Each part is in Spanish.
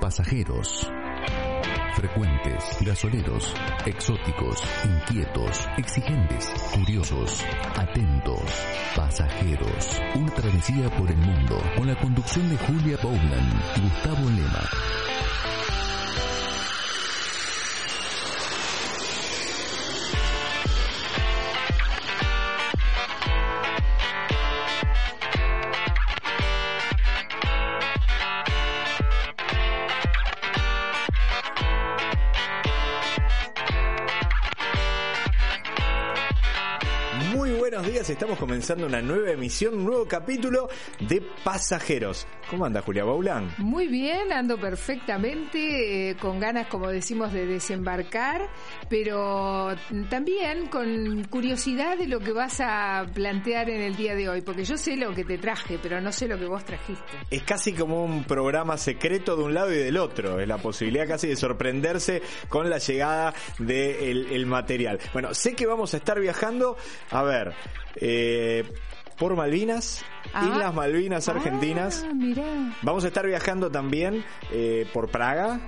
Pasajeros. Frecuentes, gasoleros, exóticos, inquietos, exigentes, curiosos, atentos, pasajeros. Una travesía por el mundo. Con la conducción de Julia Bowman. Gustavo Lema. Estamos comenzando una nueva emisión, un nuevo capítulo de Pasajeros. ¿Cómo anda Julia Baulán? Muy bien, ando perfectamente, eh, con ganas, como decimos, de desembarcar, pero también con curiosidad de lo que vas a plantear en el día de hoy, porque yo sé lo que te traje, pero no sé lo que vos trajiste. Es casi como un programa secreto de un lado y del otro, es la posibilidad casi de sorprenderse con la llegada del material. Bueno, sé que vamos a estar viajando, a ver, eh, por Malvinas, ah. Islas Malvinas Argentinas. Ah, Vamos a estar viajando también eh, por Praga,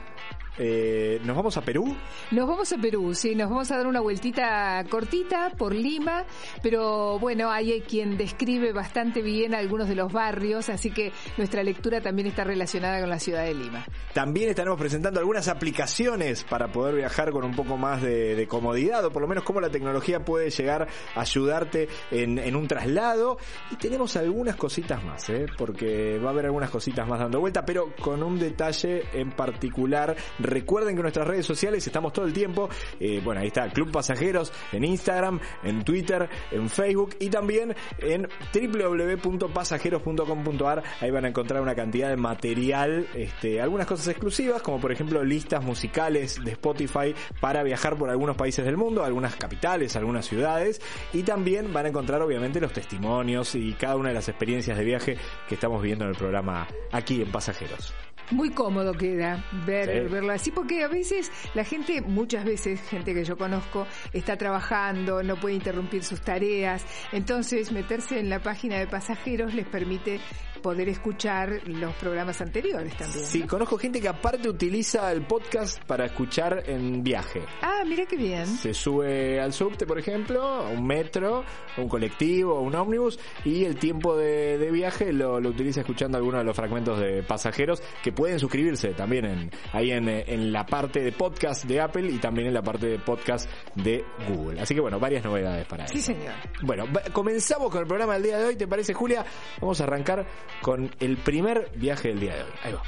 eh, ¿Nos vamos a Perú? Nos vamos a Perú, sí, nos vamos a dar una vueltita cortita por Lima, pero bueno, hay quien describe bastante bien algunos de los barrios, así que nuestra lectura también está relacionada con la ciudad de Lima. También estaremos presentando algunas aplicaciones para poder viajar con un poco más de, comodidad, o por lo menos cómo la tecnología puede llegar a ayudarte en, un traslado. Y tenemos algunas cositas más, ¿eh? porque va a haber algunas cositas más dando vuelta, pero con un detalle en particular Recuerden que nuestras redes sociales estamos todo el tiempo. Eh, bueno, ahí está Club Pasajeros en Instagram, en Twitter, en Facebook y también en www.pasajeros.com.ar. Ahí van a encontrar una cantidad de material, este, algunas cosas exclusivas, como por ejemplo listas musicales de Spotify para viajar por algunos países del mundo, algunas capitales, algunas ciudades. Y también van a encontrar obviamente los testimonios y cada una de las experiencias de viaje que estamos viendo en el programa aquí en Pasajeros. Muy cómodo queda ver, verlo así, porque a veces la gente, muchas veces, gente que yo conozco, está trabajando, no puede interrumpir sus tareas. Entonces, meterse en la página de pasajeros les permite poder escuchar los programas anteriores también. Sí, conozco gente que aparte utiliza el podcast para escuchar en viaje. Ah, mira qué bien. Se sube al subte, por ejemplo, a un metro, un colectivo, un ómnibus, y el tiempo de, viaje lo, utiliza escuchando algunos de los fragmentos de pasajeros que pueden suscribirse también en, ahí en, en la parte de podcast de Apple y también en la parte de podcast de Google. Así que bueno, varias novedades para Sí, señor. Bueno, comenzamos con el programa del día de hoy, ¿te parece, Julia? Vamos a arrancar con el primer viaje del día de hoy. Ahí va.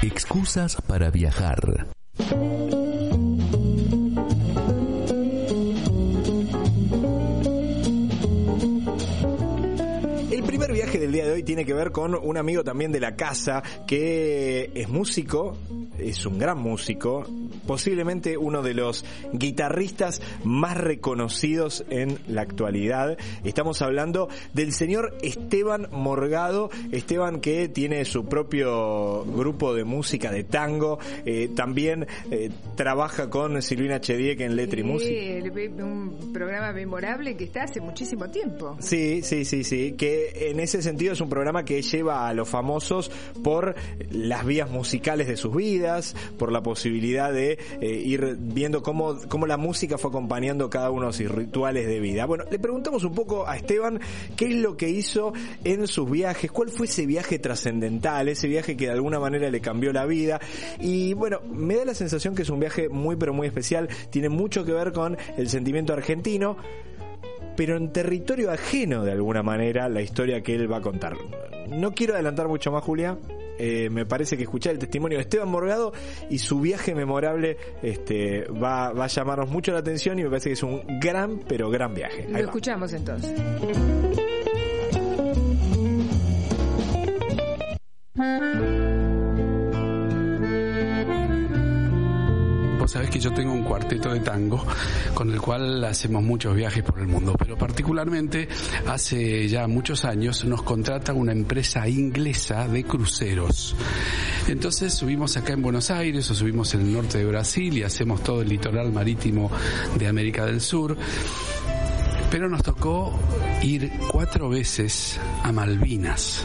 Excusas para viajar. Tiene que ver con un amigo también de la casa que es músico, es un gran músico, posiblemente uno de los guitarristas más reconocidos en la actualidad. Estamos hablando del señor Esteban Morgado, Esteban que tiene su propio grupo de música de tango, eh, también eh, trabaja con Silvina Chediek en Letra y Música. un programa memorable que está hace muchísimo tiempo. Sí, sí, sí, sí, que en ese sentido es un programa que lleva a los famosos por las vías musicales de sus vidas, por la posibilidad de eh, ir viendo cómo, cómo la música fue acompañando cada uno de sus rituales de vida. Bueno, le preguntamos un poco a Esteban qué es lo que hizo en sus viajes, cuál fue ese viaje trascendental, ese viaje que de alguna manera le cambió la vida. Y bueno, me da la sensación que es un viaje muy pero muy especial, tiene mucho que ver con el sentimiento argentino pero en territorio ajeno de alguna manera la historia que él va a contar. No quiero adelantar mucho más, Julia, eh, me parece que escuchar el testimonio de Esteban Morgado y su viaje memorable este, va, va a llamarnos mucho la atención y me parece que es un gran, pero gran viaje. Lo escuchamos entonces. Sabes que yo tengo un cuarteto de tango con el cual hacemos muchos viajes por el mundo, pero particularmente hace ya muchos años nos contrata una empresa inglesa de cruceros. Entonces subimos acá en Buenos Aires o subimos en el norte de Brasil y hacemos todo el litoral marítimo de América del Sur. Pero nos tocó ir cuatro veces a Malvinas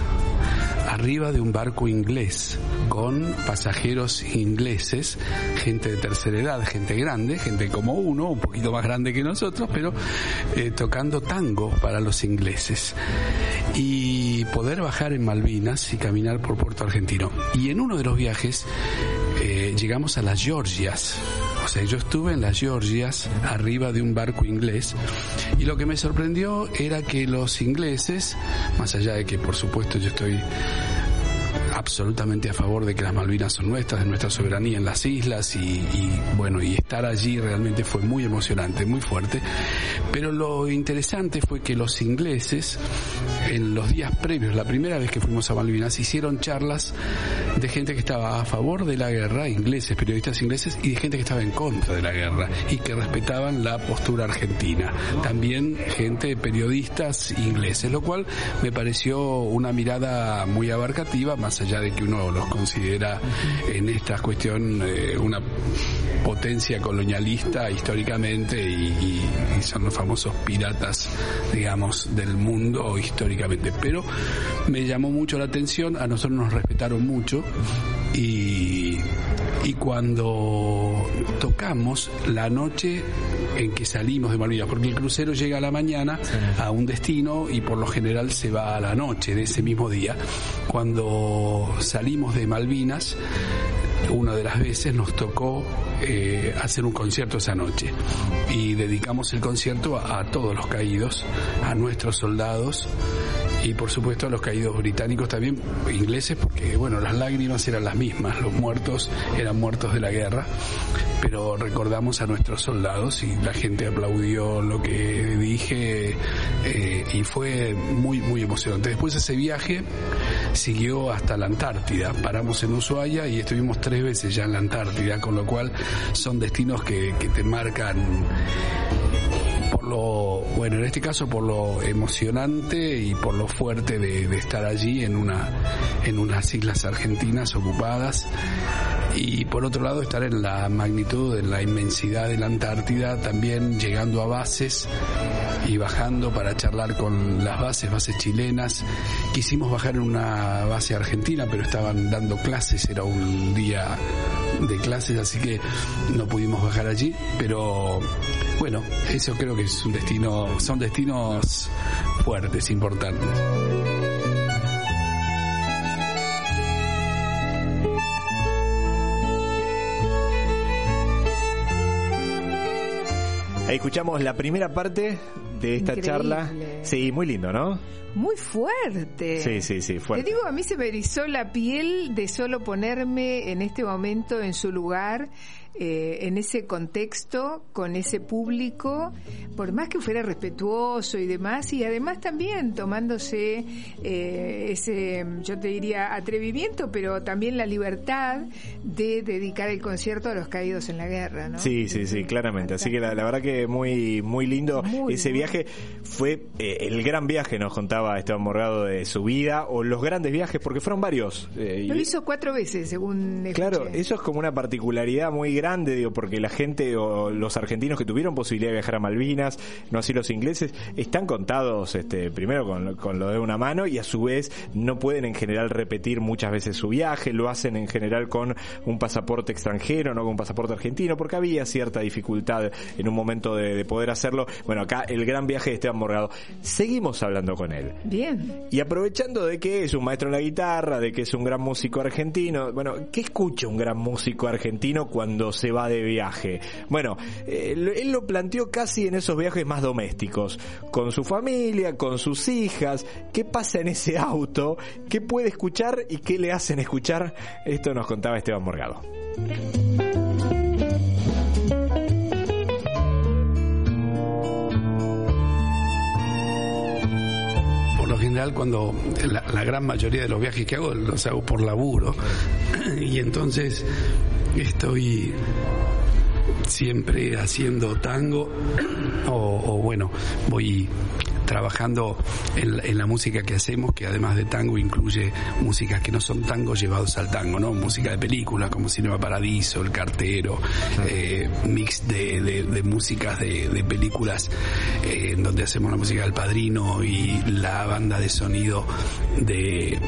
arriba de un barco inglés con pasajeros ingleses, gente de tercera edad, gente grande, gente como uno, un poquito más grande que nosotros, pero eh, tocando tango para los ingleses. Y poder bajar en Malvinas y caminar por Puerto Argentino. Y en uno de los viajes llegamos a las Georgias. O sea, yo estuve en las Georgias arriba de un barco inglés y lo que me sorprendió era que los ingleses, más allá de que por supuesto yo estoy absolutamente a favor de que las Malvinas son nuestras, de nuestra soberanía en las islas y, bueno, y estar allí realmente fue muy emocionante, muy fuerte. Pero lo interesante fue que los ingleses, en los días previos, la primera vez que fuimos a Malvinas, hicieron charlas de gente que estaba a favor de la guerra, ingleses, periodistas ingleses, y de gente que estaba en contra de la guerra y que respetaban la postura argentina. También gente, periodistas ingleses, lo cual me pareció una mirada muy abarcativa, más allá de que uno los considera en esta cuestión eh, una potencia colonialista históricamente y, son los famosos piratas, digamos, del mundo históricamente. Pero me llamó mucho la atención, a nosotros nos respetaron mucho y cuando tocamos la noche en que salimos de Malvinas, porque el crucero llega a la mañana a un destino y por lo general se va a la noche de ese mismo día. Cuando salimos de Malvinas, una de las veces nos tocó eh, hacer un concierto esa noche y dedicamos el concierto a, todos los caídos, a nuestros soldados y por supuesto a los caídos británicos también, ingleses, porque bueno, las lágrimas eran las mismas, los muertos eran muertos de la guerra, pero recordamos a nuestros soldados y la gente aplaudió lo que dije eh, y fue muy, muy emocionante. Después ese viaje siguió hasta la Antártida, paramos en Ushuaia y estuvimos tres veces ya en la Antártida, con lo cual son destinos que, que te marcan bueno, en este caso por lo emocionante y por lo fuerte de, estar allí en una, en unas islas argentinas ocupadas y por otro lado estar en la magnitud, en la inmensidad de la Antártida, también llegando a bases y bajando para charlar con las bases, bases chilenas. Quisimos bajar en una base argentina, pero estaban dando clases, era un día de clases, así que no pudimos bajar allí, pero bueno, eso creo que es un destino, son destinos fuertes, importantes. Ahí escuchamos la primera parte de esta charla. Sí, muy lindo, ¿no? Muy fuerte. Sí, sí, sí, fuerte. Te digo, a mí se me erizó la piel de solo ponerme en este momento en su lugar eh, en ese contexto, con ese público, por más que fuera respetuoso y demás, y además también tomándose eh, ese, yo te diría, atrevimiento, pero también la libertad de dedicar el concierto a los caídos en la guerra, ¿no? Sí, sí, sí, claramente. Así que la, verdad que muy, muy lindo ese viaje. Fue eh, el gran viaje, nos contaba Esteban Morgado, de su vida, o los grandes viajes, porque fueron varios. Lo hizo cuatro veces, según Claro, eso es como una particularidad muy grande, digo, porque la gente o los argentinos que tuvieron posibilidad de viajar a Malvinas, no así los ingleses, están contados este, primero con, lo de una mano y a su vez no pueden en general repetir muchas veces su viaje, lo hacen en general con un pasaporte extranjero, no con un pasaporte argentino, porque había cierta dificultad en un momento de, poder hacerlo. Bueno, acá el gran viaje de Esteban Morgado. Seguimos hablando con él. Bien. Y aprovechando de que es un maestro en la guitarra, de que es un gran músico argentino, bueno, ¿qué escucha un gran músico argentino cuando se va de viaje? Bueno, eh, él lo planteó casi en esos viajes más domésticos, con su familia, con sus hijas, qué pasa en ese auto, qué puede escuchar y qué le hacen escuchar. Esto nos contaba Esteban Morgado. General cuando la, gran mayoría de los viajes que hago los hago por laburo. Y entonces estoy siempre haciendo tango o, bueno voy trabajando en, la música que hacemos, que además de tango incluye músicas que no son tangos llevados al tango, ¿no? Música de películas como Cinema Paradiso, El Cartero, eh, mix de, músicas de, películas eh, en donde hacemos la música del Padrino y la banda de sonido de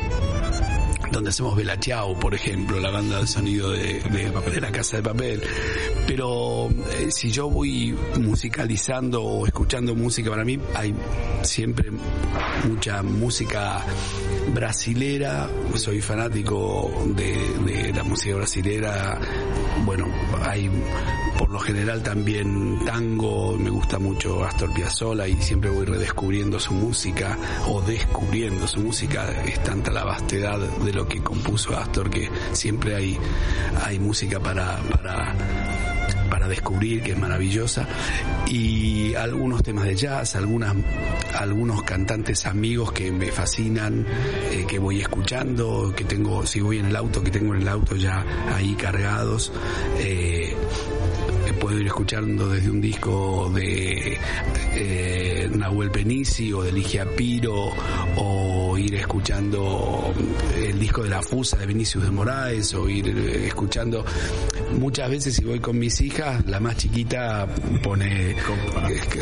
donde hacemos Bella por ejemplo, la banda de sonido de, de, la Casa de Papel. Pero eh, si yo voy musicalizando o escuchando música, para mí hay siempre mucha música brasilera, soy fanático de, la música brasilera, bueno, hay por lo general también tango, me gusta mucho Astor Piazzolla y siempre voy redescubriendo su música o descubriendo su música, es tanta la vastedad de lo que compuso Astor que siempre hay, hay música para, para para descubrir que es maravillosa y algunos temas de jazz, algunas, algunos cantantes amigos que me fascinan, eh, que voy escuchando, que tengo, si voy en el auto, que tengo en el auto ya ahí cargados. Eh, puedo ir escuchando desde un disco de eh, Nahuel Penisi o de Ligia Piro o ir escuchando el disco de La Fusa de Vinicius de Moraes o ir escuchando muchas veces si voy con mis hijas la más chiquita pone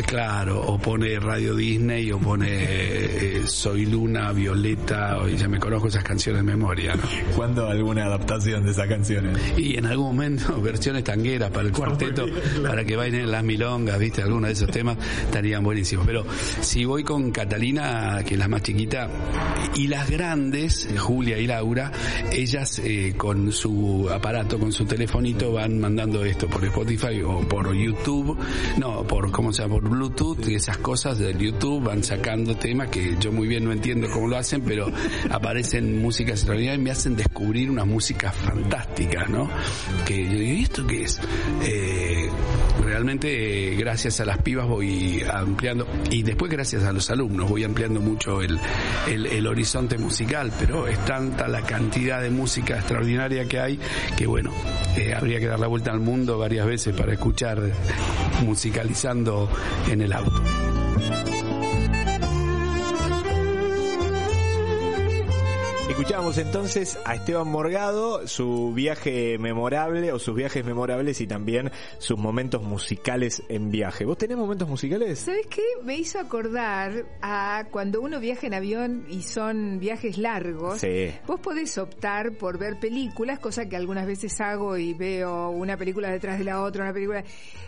claro o pone Radio Disney o pone eh, Soy Luna Violeta o ya me conozco esas canciones de memoria ¿no? ¿Cuándo alguna adaptación de esas canciones? y en algún momento versiones tangueras para el cuarteto para que bailen las milongas, viste, algunos de esos temas estarían buenísimos. Pero si voy con Catalina, que es la más chiquita, y las grandes, Julia y Laura, ellas eh, con su aparato, con su telefonito, van mandando esto por Spotify o por YouTube, no, por, ¿cómo se llama? Por Bluetooth y esas cosas del YouTube, van sacando temas que yo muy bien no entiendo cómo lo hacen, pero aparecen músicas extraordinarias y me hacen descubrir unas músicas fantásticas, ¿no? Que yo digo, ¿y esto qué es? Eh, realmente gracias a las pibas voy ampliando y después gracias a los alumnos voy ampliando mucho el, el, horizonte musical, pero es tanta la cantidad de música extraordinaria que hay que bueno, eh, habría que dar la vuelta al mundo varias veces para escuchar musicalizando en el auto. Escuchábamos entonces a Esteban Morgado, su viaje memorable o sus viajes memorables y también sus momentos musicales en viaje. ¿Vos tenés momentos musicales? ¿Sabes qué? Me hizo acordar a cuando uno viaja en avión y son viajes largos. Sí. Vos podés optar por ver películas, cosa que algunas veces hago y veo una película detrás de la otra, una película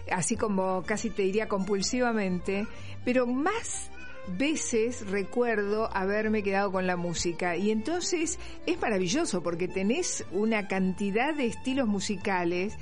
así como casi te diría compulsivamente, pero más veces recuerdo haberme quedado con la música. Y entonces es maravilloso porque tenés una cantidad de estilos musicales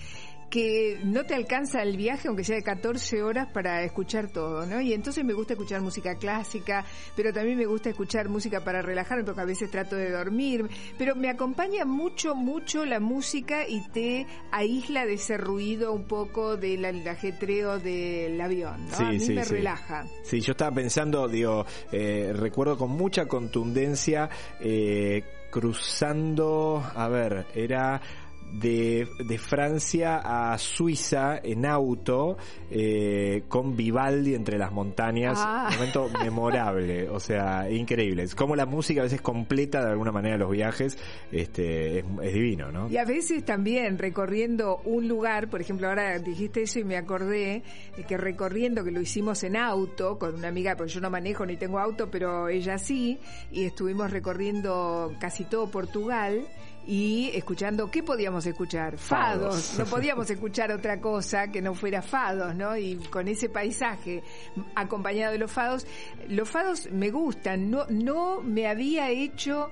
que no te alcanza el viaje, aunque sea de 14 horas, para escuchar todo, ¿no? Y entonces me gusta escuchar música clásica, pero también me gusta escuchar música para relajarme, porque a veces trato de dormir, pero me acompaña mucho, mucho la música y te aísla de ese ruido un poco del ajetreo del avión, ¿no? a mí me relaja. Sí, yo estaba pensando, digo, eh, recuerdo con mucha contundencia, eh, cruzando, a ver, era de, de Francia a Suiza en auto eh, con Vivaldi entre las montañas. Ah. Un momento memorable, o sea, increíble. Es como la música a veces completa de alguna manera los viajes, este, es, divino, ¿no? Y a veces también recorriendo un lugar, por ejemplo, ahora dijiste eso y me acordé de que recorriendo, que lo hicimos en auto con una amiga, porque yo no manejo ni tengo auto, pero ella sí, y estuvimos recorriendo casi todo Portugal y escuchando, ¿qué podíamos escuchar? Fados. No podíamos escuchar otra cosa que no fuera fados, ¿no? Y con ese paisaje acompañado de los fados, los fados me gustan, no, no me había hecho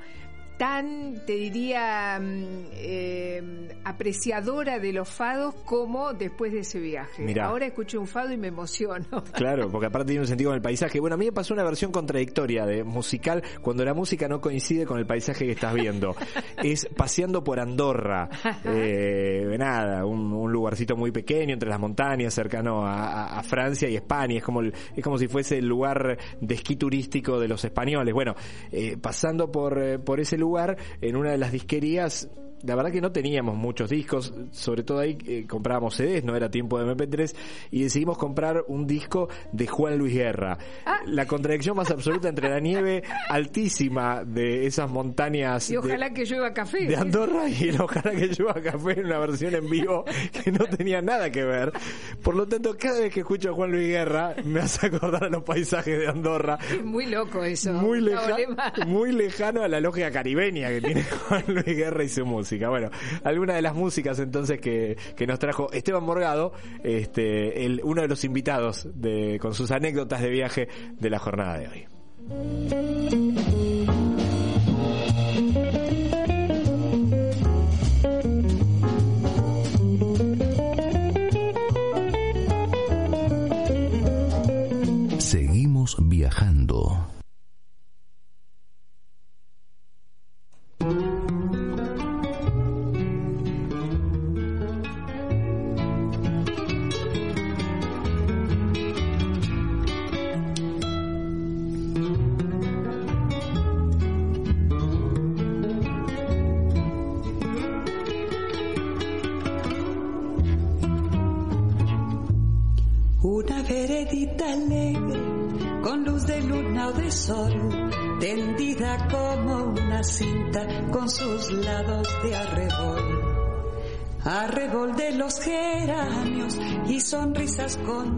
tan, te diría, mm, eh, apreciadora de los fados como después de ese viaje. Ahora escucho un fado y me emociono. Claro, porque aparte tiene un sentido con el paisaje. Bueno, a mí me pasó una versión contradictoria de musical cuando la música no coincide con el paisaje que estás viendo. es paseando por Andorra. Eh, nada, un, lugarcito muy pequeño entre las montañas, cercano a, Francia y España. Es como, es como si fuese el lugar de esquí turístico de los españoles. Bueno, eh, pasando por, por ese lugar en una de las disquerías la verdad que no teníamos muchos discos, sobre todo ahí eh, comprábamos CDs, no era tiempo de MP3, y decidimos comprar un disco de Juan Luis Guerra. Ah. La contradicción más absoluta entre la nieve altísima de esas montañas. Y ojalá que llueva café. De Andorra y el ojalá que llueva café en una versión en vivo que no tenía nada que ver. Por lo tanto, cada vez que escucho a Juan Luis Guerra, me hace acordar a los paisajes de Andorra. muy loco eso. Muy, muy lejano a la lógica caribeña que tiene Juan Luis Guerra y su música. Bueno, alguna de las músicas entonces que, nos trajo Esteban Morgado, este, el, uno de los invitados con sus anécdotas de viaje de la jornada de hoy.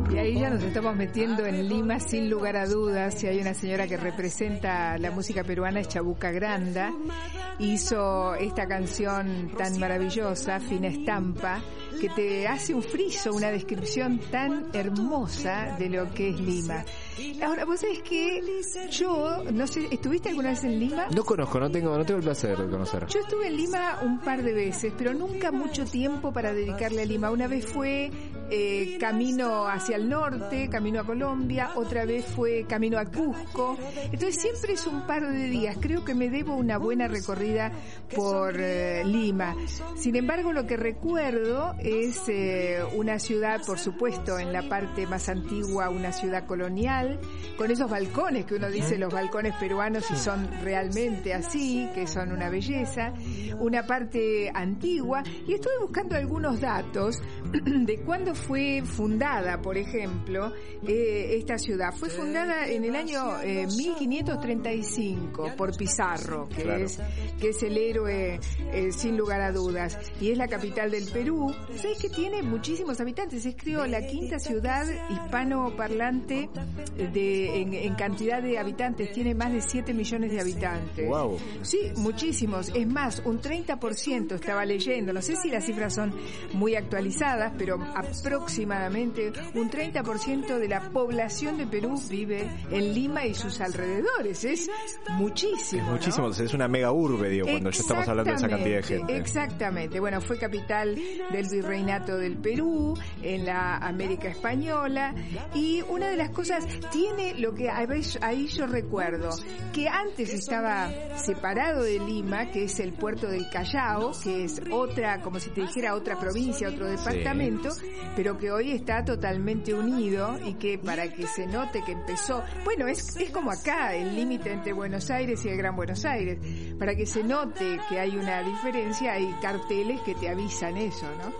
Y ahí ya nos estamos metiendo en Lima sin lugar a dudas. Si hay una señora que representa la música peruana es Chabuca Granda. Hizo esta canción tan maravillosa, Fina Estampa, que te hace un friso, una descripción tan hermosa de lo que es Lima. Ahora, vos sabés que yo, no sé, ¿estuviste alguna vez en Lima? No conozco, no tengo, no tengo el placer de conocer. Yo estuve en Lima un par de veces, pero nunca mucho tiempo para dedicarle a Lima. Una vez fue eh, camino hacia el norte, camino a Colombia, otra vez fue camino a Cusco. Entonces siempre es un par de días. Creo que me debo una buena recorrida por eh, Lima. Sin embargo, lo que recuerdo es eh, una ciudad, por supuesto, en la parte más antigua, una ciudad colonial, con esos balcones que uno dice los balcones peruanos y son realmente así, que son una belleza, una parte antigua. Y estuve buscando algunos datos de cuándo fue fundada, por ejemplo, eh, esta ciudad. Fue fundada en el año 1535 eh, por Pizarro, que, es, que es el héroe eh, sin lugar a dudas, y es la capital del Perú. ¿Sabes que tiene muchísimos habitantes? Es creo la quinta ciudad hispanoparlante de, en, cantidad de habitantes. Tiene más de 7 millones de habitantes. Wow. Sí, muchísimos. Es más, un 30% estaba leyendo. No sé si las cifras son muy actualizadas, pero aproximadamente un 30% de la población de Perú vive en Lima y sus alrededores. Es muchísimo. Es muchísimo, es una mega urbe, digo, cuando ya estamos hablando de esa cantidad de gente. Exactamente. Bueno, fue capital del virreinato del Perú, en la América Española, y una de las cosas tiene lo que ahí yo recuerdo, que antes estaba separado de Lima, que es el puerto del Callao, que es otra, como si te dijera otra provincia, otro departamento, pero que hoy está totalmente unido y que para que se note que empezó, bueno, es, es como acá, el límite entre Buenos Aires y el Gran Buenos Aires, para que se note que hay una diferencia, hay carteles que te avisan eso, ¿no?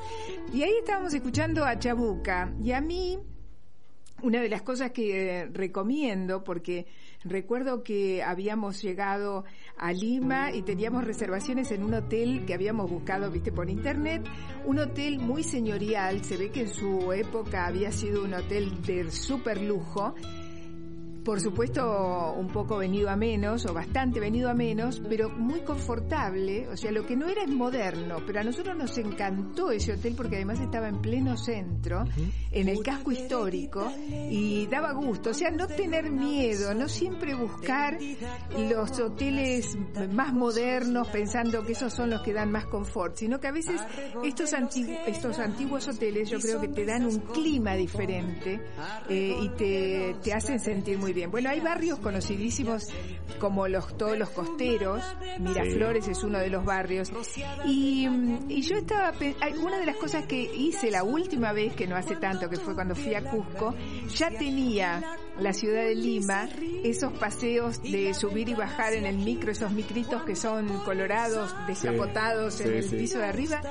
Y ahí estábamos escuchando a Chabuca, y a mí, una de las cosas que recomiendo, porque recuerdo que habíamos llegado a Lima y teníamos reservaciones en un hotel que habíamos buscado, viste, por internet, un hotel muy señorial, se ve que en su época había sido un hotel de super lujo por supuesto, un poco venido a menos, o bastante venido a menos, pero muy confortable. O sea, lo que no era es moderno, pero a nosotros nos encantó ese hotel porque además estaba en pleno centro, en el casco histórico, y daba gusto. O sea, no tener miedo, no siempre buscar los hoteles más modernos pensando que esos son los que dan más confort, sino que a veces estos, estos antiguos hoteles yo creo que te dan un clima diferente eh, y te, te hacen sentir muy bien. Bueno, hay barrios conocidísimos como los todos los costeros, Miraflores es uno de los barrios. Y, y yo estaba, una de las cosas que hice la última vez, que no hace tanto, que fue cuando fui a Cusco, ya tenía la ciudad de Lima, esos paseos de subir y bajar en el micro, esos micritos que son colorados, descapotados en el piso de arriba,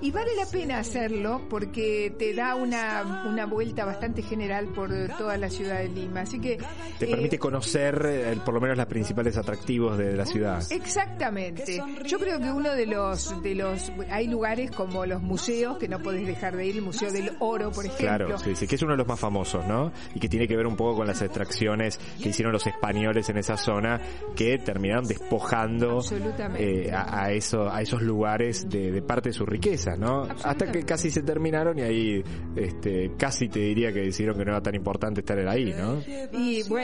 y vale la pena hacerlo porque te da una, una vuelta bastante general por toda la ciudad de Lima. Así que te eh, permite conocer eh, por lo menos los principales atractivos de la ciudad. Exactamente. Yo creo que uno de los de los hay lugares como los museos que no podés dejar de ir, el Museo del Oro, por ejemplo. Claro, sí, sí, que es uno de los más famosos, ¿no? Y que tiene que ver un poco con las extracciones que hicieron los españoles en esa zona que terminaron despojando eh, a, eso, a esos lugares de, parte de su riqueza, ¿no? Hasta que casi se terminaron y ahí este, casi te diría que decidieron que no era tan importante estar ahí, ¿no? Y bueno,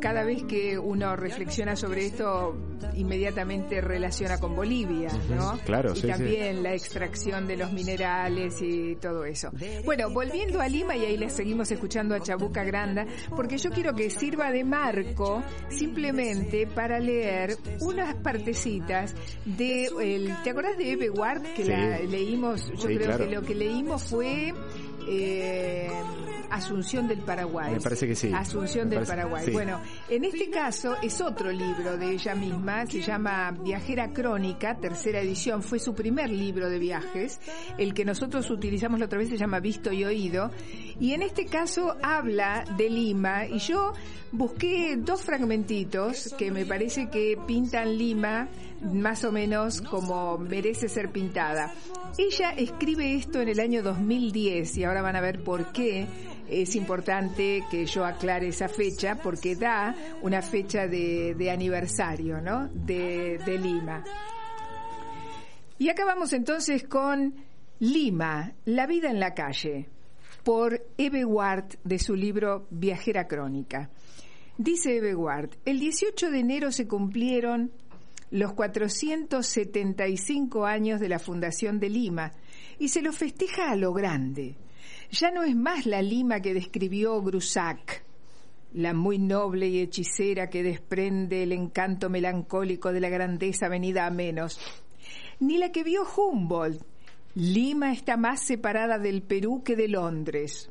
cada vez que uno reflexiona sobre esto, inmediatamente relaciona con Bolivia, ¿no? Claro, y también la extracción de los minerales y todo eso. Bueno, volviendo a Lima y ahí le seguimos escuchando a Chabuca Granda, porque yo quiero que sirva de marco simplemente para leer unas partecitas de el, ¿te acordás de Eve Ward que la leímos? Yo creo que lo que leímos fue eh, Asunción del Paraguay. Me parece que sí. Asunción del Paraguay. Bueno, en este caso es otro libro de ella misma, se llama Viajera Crónica, tercera edición, fue su primer libro de viajes, el que nosotros utilizamos la otra vez se llama Visto y Oído, y en este caso habla de Lima, y yo busqué dos fragmentitos que me parece que pintan Lima más o menos como merece ser pintada. Ella escribe esto en el año 2010 y ahora van a ver por qué es importante que yo aclare esa fecha porque da una fecha de, aniversario, ¿no? De, de Lima. Y acabamos entonces con Lima, la vida en la calle, por Eve Ward de su libro Viajera Crónica. Dice Eve Ward, el 18 de enero se cumplieron los 475 años de la fundación de Lima y se lo festeja a lo grande ya no es más la Lima que describió Grusac, la muy noble y hechicera que desprende el encanto melancólico de la grandeza venida a menos, ni la que vio Humboldt. Lima está más separada del Perú que de Londres.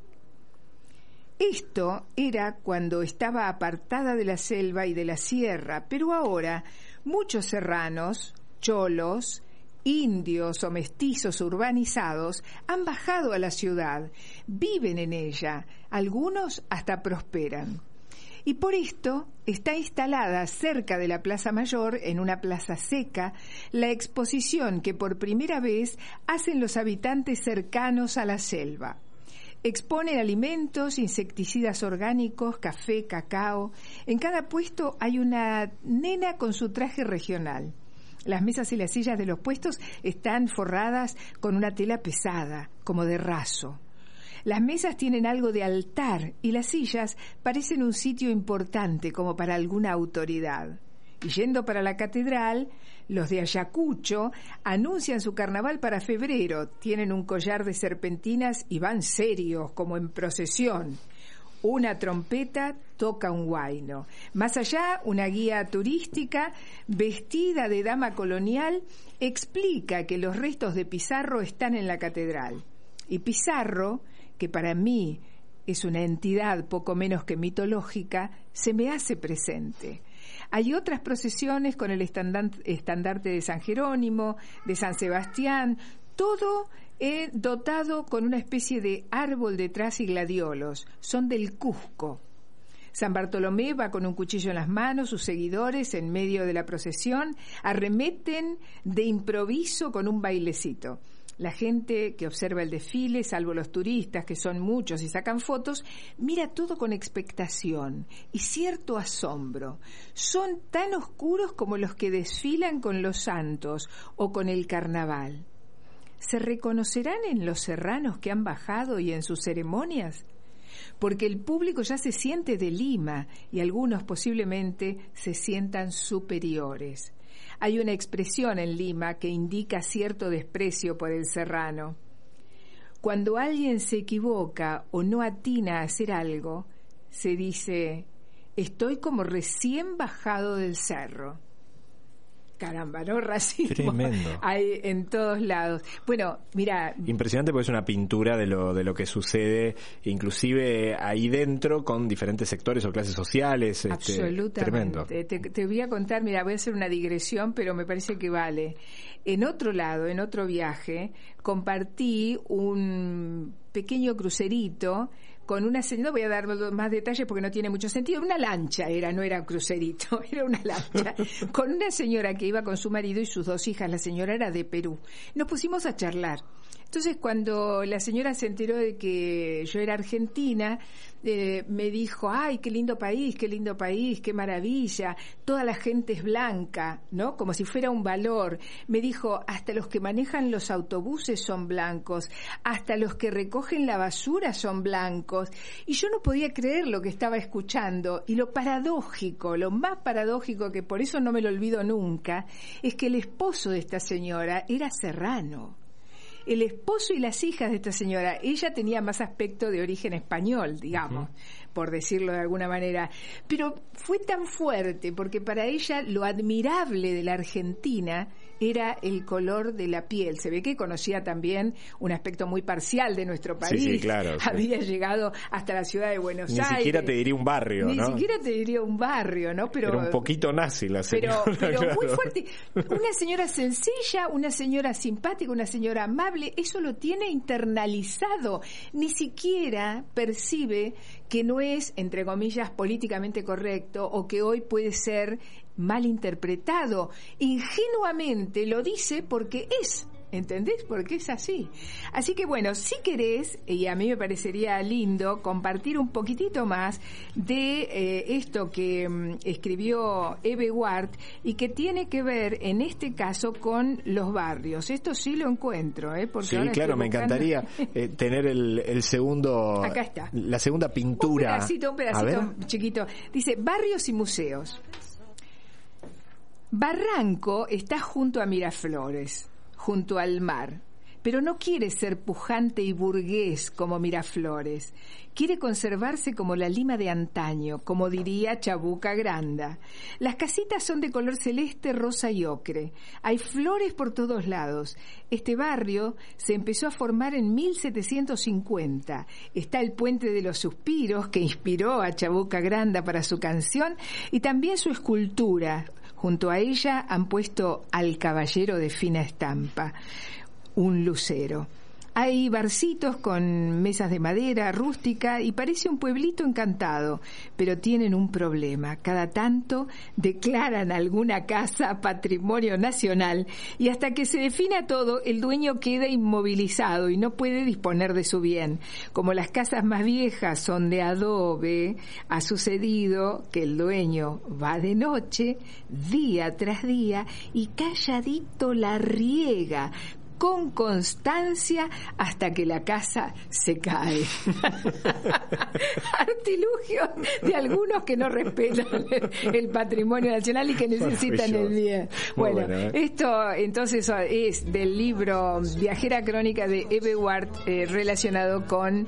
Esto era cuando estaba apartada de la selva y de la sierra, pero ahora muchos serranos, cholos, indios o mestizos urbanizados han bajado a la ciudad, viven en ella, algunos hasta prosperan. Y por esto está instalada cerca de la Plaza Mayor, en una plaza seca, la exposición que por primera vez hacen los habitantes cercanos a la selva. Expone alimentos, insecticidas orgánicos, café, cacao. En cada puesto hay una nena con su traje regional. Las mesas y las sillas de los puestos están forradas con una tela pesada, como de raso. Las mesas tienen algo de altar y las sillas parecen un sitio importante como para alguna autoridad. Y yendo para la catedral, los de Ayacucho anuncian su carnaval para febrero, tienen un collar de serpentinas y van serios como en procesión una trompeta toca un guaino. Más allá, una guía turística vestida de dama colonial explica que los restos de Pizarro están en la catedral. Y Pizarro, que para mí es una entidad poco menos que mitológica, se me hace presente. Hay otras procesiones con el estandarte de San Jerónimo, de San Sebastián, todo he dotado con una especie de árbol detrás y gladiolos. Son del Cusco. San Bartolomé va con un cuchillo en las manos, sus seguidores en medio de la procesión arremeten de improviso con un bailecito. La gente que observa el desfile, salvo los turistas, que son muchos y sacan fotos, mira todo con expectación y cierto asombro. Son tan oscuros como los que desfilan con los santos o con el carnaval. ¿Se reconocerán en los serranos que han bajado y en sus ceremonias? Porque el público ya se siente de Lima y algunos posiblemente se sientan superiores. Hay una expresión en Lima que indica cierto desprecio por el serrano. Cuando alguien se equivoca o no atina a hacer algo, se dice, estoy como recién bajado del cerro caramba, ¿no? Racismo. Tremendo. Hay en todos lados. Bueno, mira. Impresionante porque es una pintura de lo, de lo que sucede, inclusive ahí dentro, con diferentes sectores o clases sociales. Este, Absolutamente. tremendo. Te, te, voy a contar, mira, voy a hacer una digresión, pero me parece que vale. En otro lado, en otro viaje, compartí un pequeño crucerito con una señora, no voy a dar más detalles porque no tiene mucho sentido, una lancha era, no era un crucerito, era una lancha, con una señora que iba con su marido y sus dos hijas, la señora era de Perú. Nos pusimos a charlar. Entonces, cuando la señora se enteró de que yo era argentina, eh, me dijo, ay, qué lindo país, qué lindo país, qué maravilla, toda la gente es blanca, ¿no? Como si fuera un valor. Me dijo, hasta los que manejan los autobuses son blancos, hasta los que recogen la basura son blancos. Y yo no podía creer lo que estaba escuchando. Y lo paradójico, lo más paradójico, que por eso no me lo olvido nunca, es que el esposo de esta señora era serrano el esposo y las hijas de esta señora, ella tenía más aspecto de origen español, digamos, por decirlo de alguna manera, pero fue tan fuerte porque para ella lo admirable de la Argentina era el color de la piel. Se ve que conocía también un aspecto muy parcial de nuestro país. Sí, claro. Había llegado hasta la ciudad de Buenos Aires. Ni siquiera te diría un barrio, Ni ¿no? Ni siquiera te diría un barrio, ¿no? Pero, Era un poquito nazi la señora. Pero, pero muy fuerte. Una señora sencilla, una señora simpática, una señora amable, eso lo tiene internalizado. Ni siquiera percibe que no es, entre comillas, políticamente correcto o que hoy puede ser mal interpretado. Ingenuamente lo dice porque es. ¿Entendés? Porque es así. Así que bueno, si querés, y a mí me parecería lindo compartir un poquitito más de eh, esto que mm, escribió Eve Ward y que tiene que ver en este caso con los barrios. Esto sí lo encuentro, ¿eh? Porque sí, claro, me encantaría eh, tener el, segundo. Acá está. La segunda pintura. Un pedacito, un pedacito chiquito. Dice barrios y museos. Barranco está junto a Miraflores, junto al mar, pero no quiere ser pujante y burgués como Miraflores. Quiere conservarse como la Lima de antaño, como diría Chabuca Granda. Las casitas son de color celeste, rosa y ocre. Hay flores por todos lados. Este barrio se empezó a formar en 1750. Está el Puente de los Suspiros, que inspiró a Chabuca Granda para su canción, y también su escultura, Junto a ella han puesto al caballero de fina estampa, un lucero. Hay barcitos con mesas de madera rústica y parece un pueblito encantado, pero tienen un problema. Cada tanto declaran alguna casa patrimonio nacional y hasta que se defina todo, el dueño queda inmovilizado y no puede disponer de su bien. Como las casas más viejas son de adobe, ha sucedido que el dueño va de noche, día tras día, y calladito la riega con constancia hasta que la casa se cae. Artilugio de algunos que no respetan el patrimonio nacional y que necesitan el bien. Bueno, ¿eh? esto entonces es del libro Viajera Crónica de Eve Ward eh, relacionado con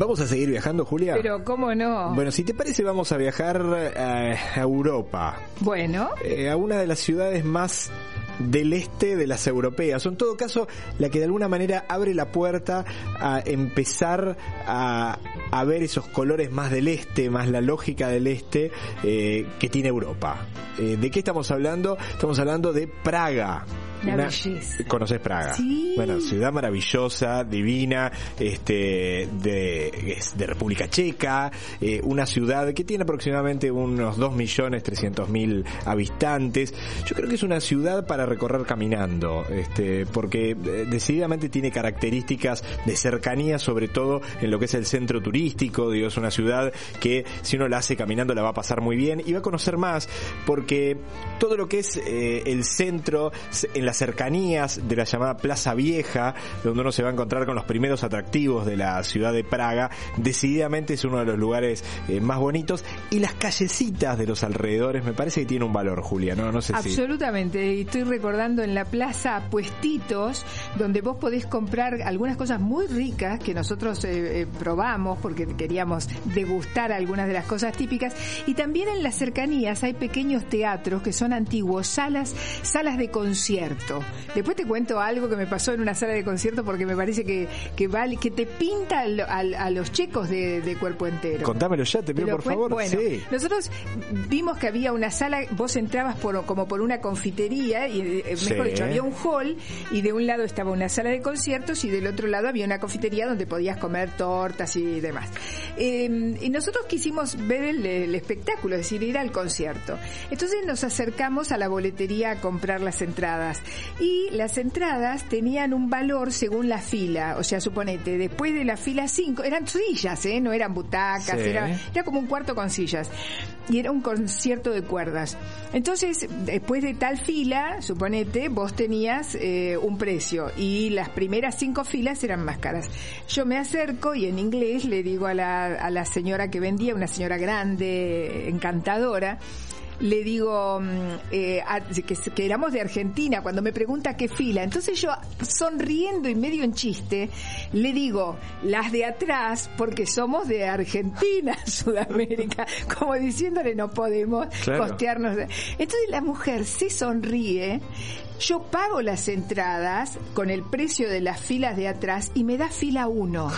¿Vamos a seguir viajando, Julia? Pero, ¿cómo no? Bueno, si te parece, vamos a viajar eh, a Europa. Bueno. Eh, a una de las ciudades más del este de las europeas, o en todo caso la que de alguna manera abre la puerta a empezar a, a ver esos colores más del este, más la lógica del este eh, que tiene Europa. Eh, ¿De qué estamos hablando? Estamos hablando de Praga. Una, ¿Conoces Praga? Sí. Bueno, ciudad maravillosa, divina, este, de, de República Checa, eh, una ciudad que tiene aproximadamente unos 2.300.000 habitantes. Yo creo que es una ciudad para recorrer caminando, este, porque eh, decididamente tiene características de cercanía, sobre todo en lo que es el centro turístico, digo, es una ciudad que si uno la hace caminando la va a pasar muy bien y va a conocer más, porque todo lo que es eh, el centro, en las cercanías de la llamada Plaza Vieja, donde uno se va a encontrar con los primeros atractivos de la ciudad de Praga, decididamente es uno de los lugares eh, más bonitos. Y las callecitas de los alrededores me parece que tiene un valor, Julia, no, no sé Absolutamente, estoy recordando en la plaza puestitos donde vos podés comprar algunas cosas muy ricas que nosotros eh, eh, probamos porque queríamos degustar algunas de las cosas típicas. Y también en las cercanías hay pequeños teatros que son antiguos, salas, salas de Después te cuento algo que me pasó en una sala de concierto porque me parece que, que vale, que te pinta a los checos de, cuerpo entero. Contámelo ya, te pido por favor. Bueno, nosotros vimos que había una sala, vos entrabas por, como por una confitería, y eh, mejor dicho, había un hall y de un lado estaba una sala de conciertos y del otro lado había una confitería donde podías comer tortas y demás. Em, y nosotros quisimos ver el, el espectáculo, es decir, ir al concierto. Entonces nos acercamos a la boletería a comprar las entradas y las entradas tenían un valor según la fila. O sea, suponete, después de la fila 5, eran sillas, ¿eh? no eran butacas, era, era como un cuarto con sillas. Y era un concierto de cuerdas. Entonces, después de tal fila, suponete, vos tenías eh, un precio y las primeras cinco filas eran más caras. Yo me acerco y en inglés le digo a la, a la señora que vendía, una señora grande, encantadora, le digo mm, eh, que, éramos de Argentina, cuando me pregunta qué fila. Entonces yo, sonriendo y medio en chiste, le digo, las de atrás, porque somos de Argentina, Sudamérica, como diciéndole no podemos costearnos. Entonces la mujer se sonríe yo pago las entradas con el precio de las filas de atrás y me da fila 1.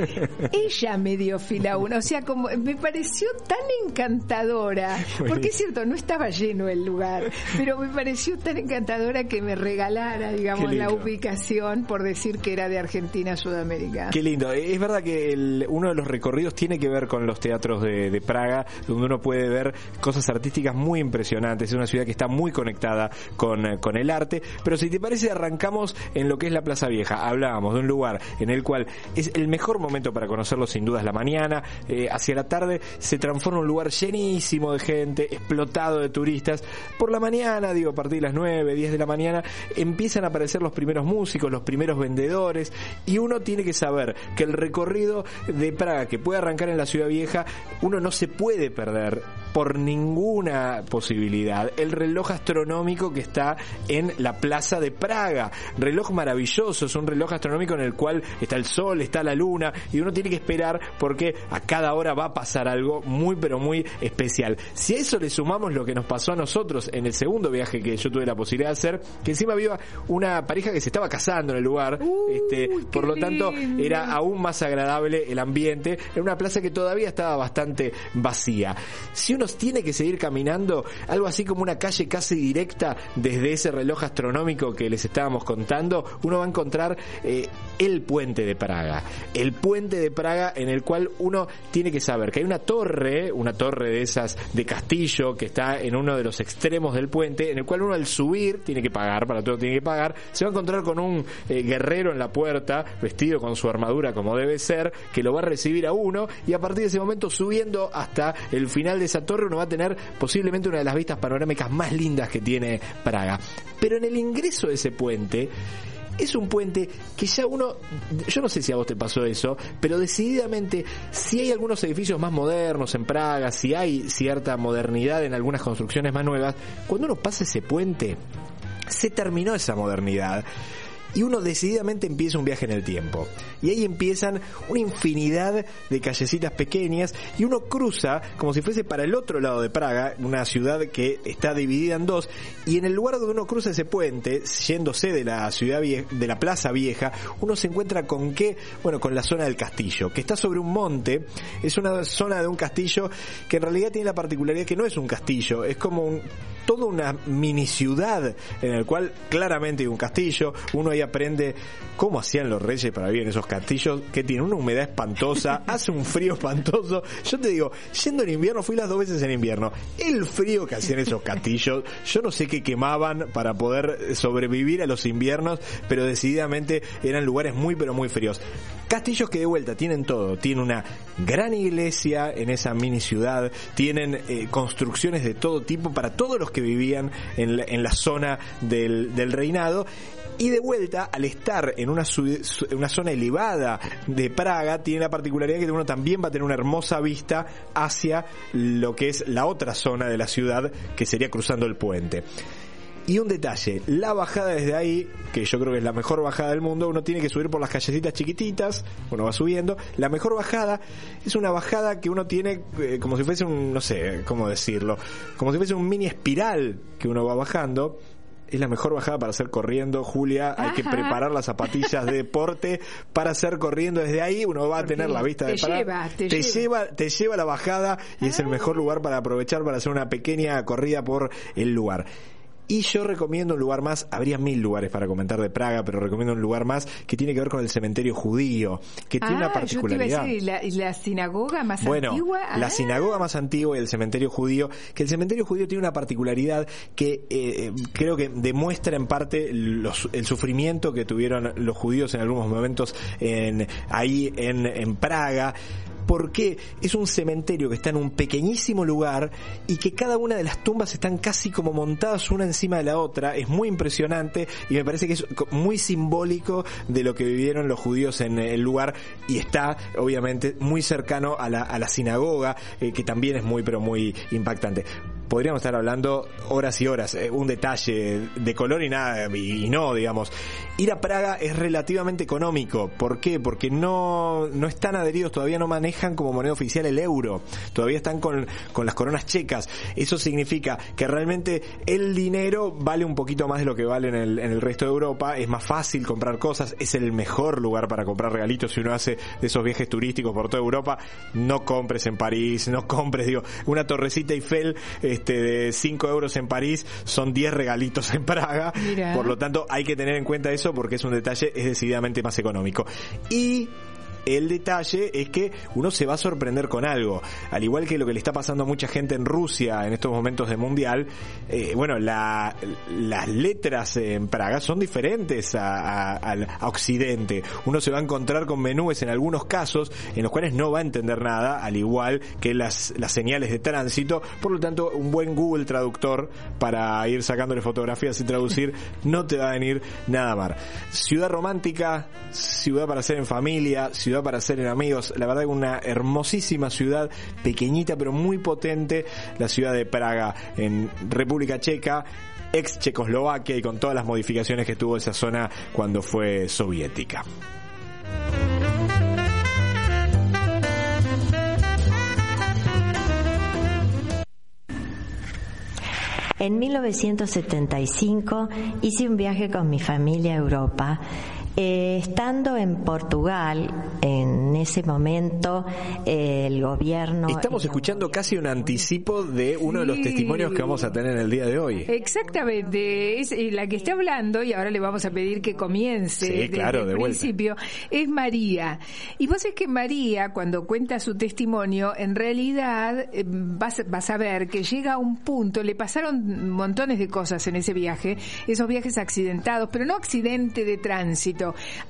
Ella me dio fila 1. O sea, como me pareció tan encantadora. Porque es cierto, no estaba lleno el lugar, pero me pareció tan encantadora que me regalara, digamos, la ubicación por decir que era de Argentina, Sudamérica. Qué lindo. Es verdad que uno de los recorridos tiene que ver con los teatros de, de Praga, donde uno puede ver cosas artísticas muy impresionantes. Es una ciudad que está muy conectada con, con el arte pero si te parece arrancamos en lo que es la Plaza Vieja. Hablábamos de un lugar en el cual es el mejor momento para conocerlo sin duda es la mañana, eh, hacia la tarde se transforma un lugar llenísimo de gente, explotado de turistas. Por la mañana, digo, a partir de las 9, 10 de la mañana, empiezan a aparecer los primeros músicos, los primeros vendedores y uno tiene que saber que el recorrido de Praga que puede arrancar en la ciudad vieja, uno no se puede perder por ninguna posibilidad el reloj astronómico que está en la plaza de Praga. Reloj maravilloso, es un reloj astronómico en el cual está el sol, está la luna y uno tiene que esperar porque a cada hora va a pasar algo muy pero muy especial. Si a eso le sumamos lo que nos pasó a nosotros en el segundo viaje que yo tuve la posibilidad de hacer, que encima había una pareja que se estaba casando en el lugar, este, por lo tanto era aún más agradable el ambiente, en una plaza que todavía estaba bastante vacía. Si uno tiene que seguir caminando, algo así como una calle casi directa desde ese reloj astronómico que les estábamos contando, uno va a encontrar eh, el puente de Praga. El puente de Praga en el cual uno tiene que saber que hay una torre, una torre de esas de castillo que está en uno de los extremos del puente, en el cual uno al subir tiene que pagar, para todo tiene que pagar, se va a encontrar con un eh, guerrero en la puerta, vestido con su armadura como debe ser, que lo va a recibir a uno y a partir de ese momento subiendo hasta el final de esa torre uno va a tener posiblemente una de las vistas panorámicas más lindas que tiene Praga. Pero en el ingreso de ese puente, es un puente que ya uno, yo no sé si a vos te pasó eso, pero decididamente si hay algunos edificios más modernos en Praga, si hay cierta modernidad en algunas construcciones más nuevas, cuando uno pasa ese puente, se terminó esa modernidad y uno decididamente empieza un viaje en el tiempo. Y ahí empiezan una infinidad de callecitas pequeñas y uno cruza como si fuese para el otro lado de Praga, una ciudad que está dividida en dos, y en el lugar donde uno cruza ese puente, yéndose de la ciudad vieja, de la plaza vieja, uno se encuentra con qué, bueno, con la zona del castillo, que está sobre un monte, es una zona de un castillo que en realidad tiene la particularidad que no es un castillo, es como un, toda una mini ciudad en el cual claramente hay un castillo, uno ahí aprende cómo hacían los reyes para vivir en esos castillos, que tienen una humedad espantosa, hace un frío espantoso. Yo te digo, yendo en invierno, fui las dos veces en invierno, el frío que hacían esos castillos, yo no sé qué quemaban para poder sobrevivir a los inviernos, pero decididamente eran lugares muy pero muy fríos. Castillos que de vuelta tienen todo, tienen una gran iglesia en esa mini ciudad, tienen eh, construcciones de todo tipo para todos los que vivían en la, zona del, del reinado y de vuelta, al estar en una, una zona elevada de Praga, tiene la particularidad que uno también va a tener una hermosa vista hacia lo que es la otra zona de la ciudad, que sería cruzando el puente. Y un detalle, la bajada desde ahí, que yo creo que es la mejor bajada del mundo, uno tiene que subir por las callecitas chiquititas, uno va subiendo. La mejor bajada es una bajada que uno tiene eh, como si fuese un, no sé, cómo decirlo, como si fuese un mini espiral que uno va bajando es la mejor bajada para hacer corriendo, Julia. Hay que preparar las zapatillas de deporte para hacer corriendo. Desde ahí uno va a tener la vista de Lleva, te, lleva. te lleva la bajada y es el mejor lugar para aprovechar para hacer una pequeña corrida por el lugar. Y yo recomiendo un lugar más, habría mil lugares para comentar de Praga, pero recomiendo un lugar más que tiene que ver con el cementerio judío, que tiene una particularidad. Ah, yo te iba a decir, ¿la, sinagoga más bueno, antigua? La Ah. sinagoga más antigua y el cementerio judío, que el cementerio judío tiene una particularidad que eh, creo que demuestra en parte los- el sufrimiento que tuvieron los judíos en algunos momentos en, ahí en, en Praga porque es un cementerio que está en un pequeñísimo lugar y que cada una de las tumbas están casi como montadas una encima de la otra. Es muy impresionante y me parece que es muy simbólico de lo que vivieron los judíos en el lugar y está obviamente muy cercano a la, a la sinagoga, eh, que también es muy pero muy impactante. Podríamos estar hablando horas y horas, eh, un detalle de color y nada, y, no, digamos. Ir a Praga es relativamente económico. ¿Por qué? Porque no, no están adheridos, todavía no manejan como moneda oficial el euro. Todavía están con, con las coronas checas. Eso significa que realmente el dinero vale un poquito más de lo que vale en el, en el resto de Europa. Es más fácil comprar cosas. Es el mejor lugar para comprar regalitos si uno hace de esos viajes turísticos por toda Europa. No compres en París, no compres, digo, una torrecita Eiffel de 5 euros en París son 10 regalitos en Praga. Mira. Por lo tanto, hay que tener en cuenta eso porque es un detalle, es decididamente más económico. Y el detalle es que uno se va a sorprender con algo. Al igual que lo que le está pasando a mucha gente en Rusia en estos momentos de mundial, eh, bueno, la- las letras en Praga son diferentes a, a- al- a Occidente. Uno se va a encontrar con menúes en algunos casos en los cuales no va a entender nada, al igual que las, las señales de tránsito. Por lo tanto, un buen Google Traductor para ir sacándole fotografías y traducir no te va a venir nada mal. Ciudad romántica, ciudad para hacer en familia, ciudad para hacer en amigos. La verdad que una hermosísima ciudad, pequeñita pero muy potente, la ciudad de Praga en República Checa ex Checoslovaquia y con todas las modificaciones que tuvo esa zona cuando fue soviética. En 1975 hice un viaje con mi familia a Europa. Eh, estando en Portugal, en ese momento eh, el gobierno... Estamos escuchando casi un anticipo de uno de los Sí. testimonios que vamos a tener en el día de hoy. Exactamente, es eh, la que está hablando y ahora le vamos a pedir que comience Sí, desde claro, el de vuelta. principio, es María. Y vos es que María, cuando cuenta su testimonio, en realidad eh, vas, vas a ver que llega a un punto, le pasaron montones de cosas en ese viaje, esos viajes accidentados, pero no accidente de tránsito,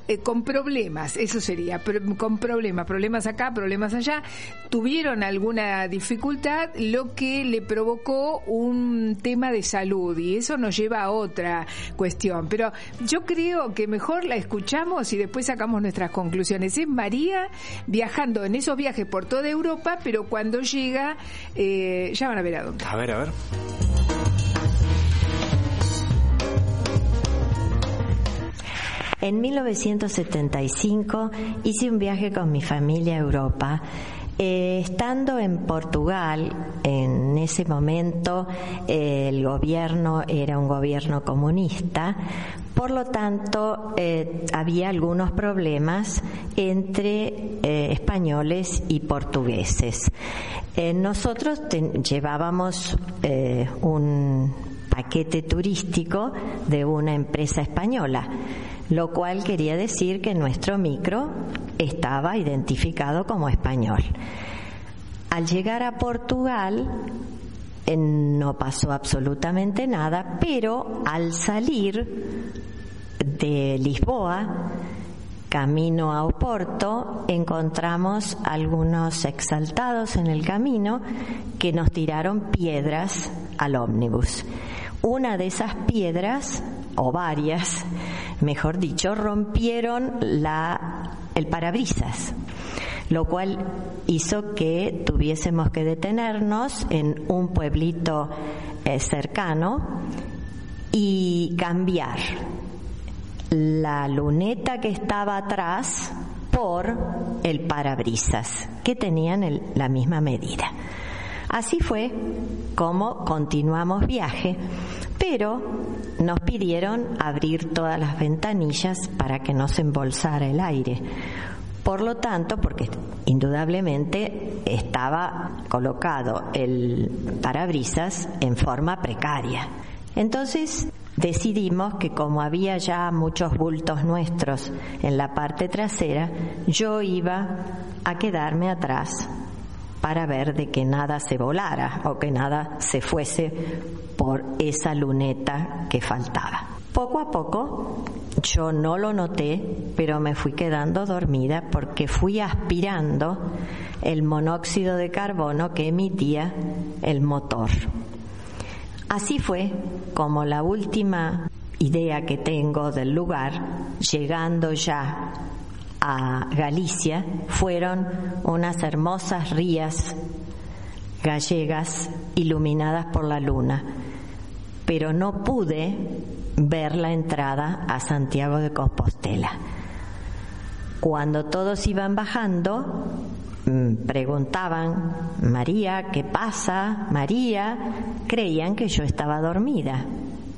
eh, con problemas, eso sería, pro- con problemas, problemas acá, problemas allá, tuvieron alguna dificultad, lo que le provocó un tema de salud y eso nos lleva a otra cuestión. Pero yo creo que mejor la escuchamos y después sacamos nuestras conclusiones. Es María viajando en esos viajes por toda Europa, pero cuando llega, eh, ya van a ver a dónde. A ver, a ver. En 1975 hice un viaje con mi familia a Europa. Eh, estando en Portugal, en ese momento eh, el gobierno era un gobierno comunista, por lo tanto eh, había algunos problemas entre españoles y portugueses. nosotros llevábamos un paquete turístico de una empresa española lo cual quería decir que nuestro micro estaba identificado como español. Al llegar a Portugal eh, no pasó absolutamente nada, pero al salir de Lisboa, camino a Oporto, encontramos algunos exaltados en el camino que nos tiraron piedras al ómnibus. Una de esas piedras o varias, mejor dicho, rompieron la, el parabrisas, lo cual hizo que tuviésemos que detenernos en un pueblito eh, cercano y cambiar la luneta que estaba atrás por el parabrisas, que tenían la misma medida. Así fue como continuamos viaje, pero nos pidieron abrir todas las ventanillas para que no se embolsara el aire. Por lo tanto, porque indudablemente estaba colocado el parabrisas en forma precaria. Entonces decidimos que como había ya muchos bultos nuestros en la parte trasera, yo iba a quedarme atrás para ver de que nada se volara o que nada se fuese por esa luneta que faltaba. Poco a poco yo no lo noté, pero me fui quedando dormida porque fui aspirando el monóxido de carbono que emitía el motor. Así fue como la última idea que tengo del lugar, llegando ya a Galicia fueron unas hermosas rías gallegas iluminadas por la luna, pero no pude ver la entrada a Santiago de Compostela. Cuando todos iban bajando, mm, preguntaban, María, ¿qué pasa? María, creían que yo estaba dormida.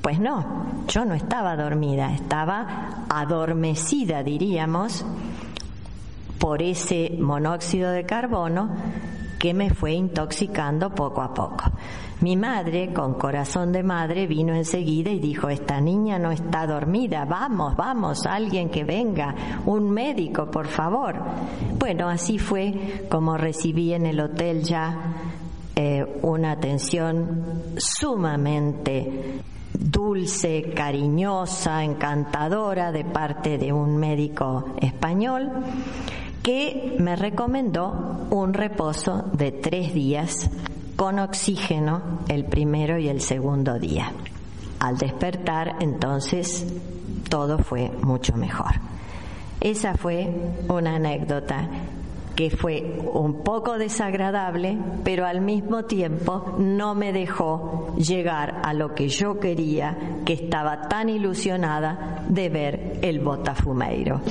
Pues no, yo no estaba dormida, estaba adormecida, diríamos, por ese monóxido de carbono que me fue intoxicando poco a poco. Mi madre, con corazón de madre, vino enseguida y dijo, esta niña no está dormida, vamos, vamos, alguien que venga, un médico, por favor. Bueno, así fue como recibí en el hotel ya eh, una atención sumamente dulce, cariñosa, encantadora de parte de un médico español que me recomendó un reposo de tres días con oxígeno el primero y el segundo día. Al despertar, entonces, todo fue mucho mejor. Esa fue una anécdota que fue un poco desagradable, pero al mismo tiempo no me dejó llegar a lo que yo quería, que estaba tan ilusionada de ver el Botafumeiro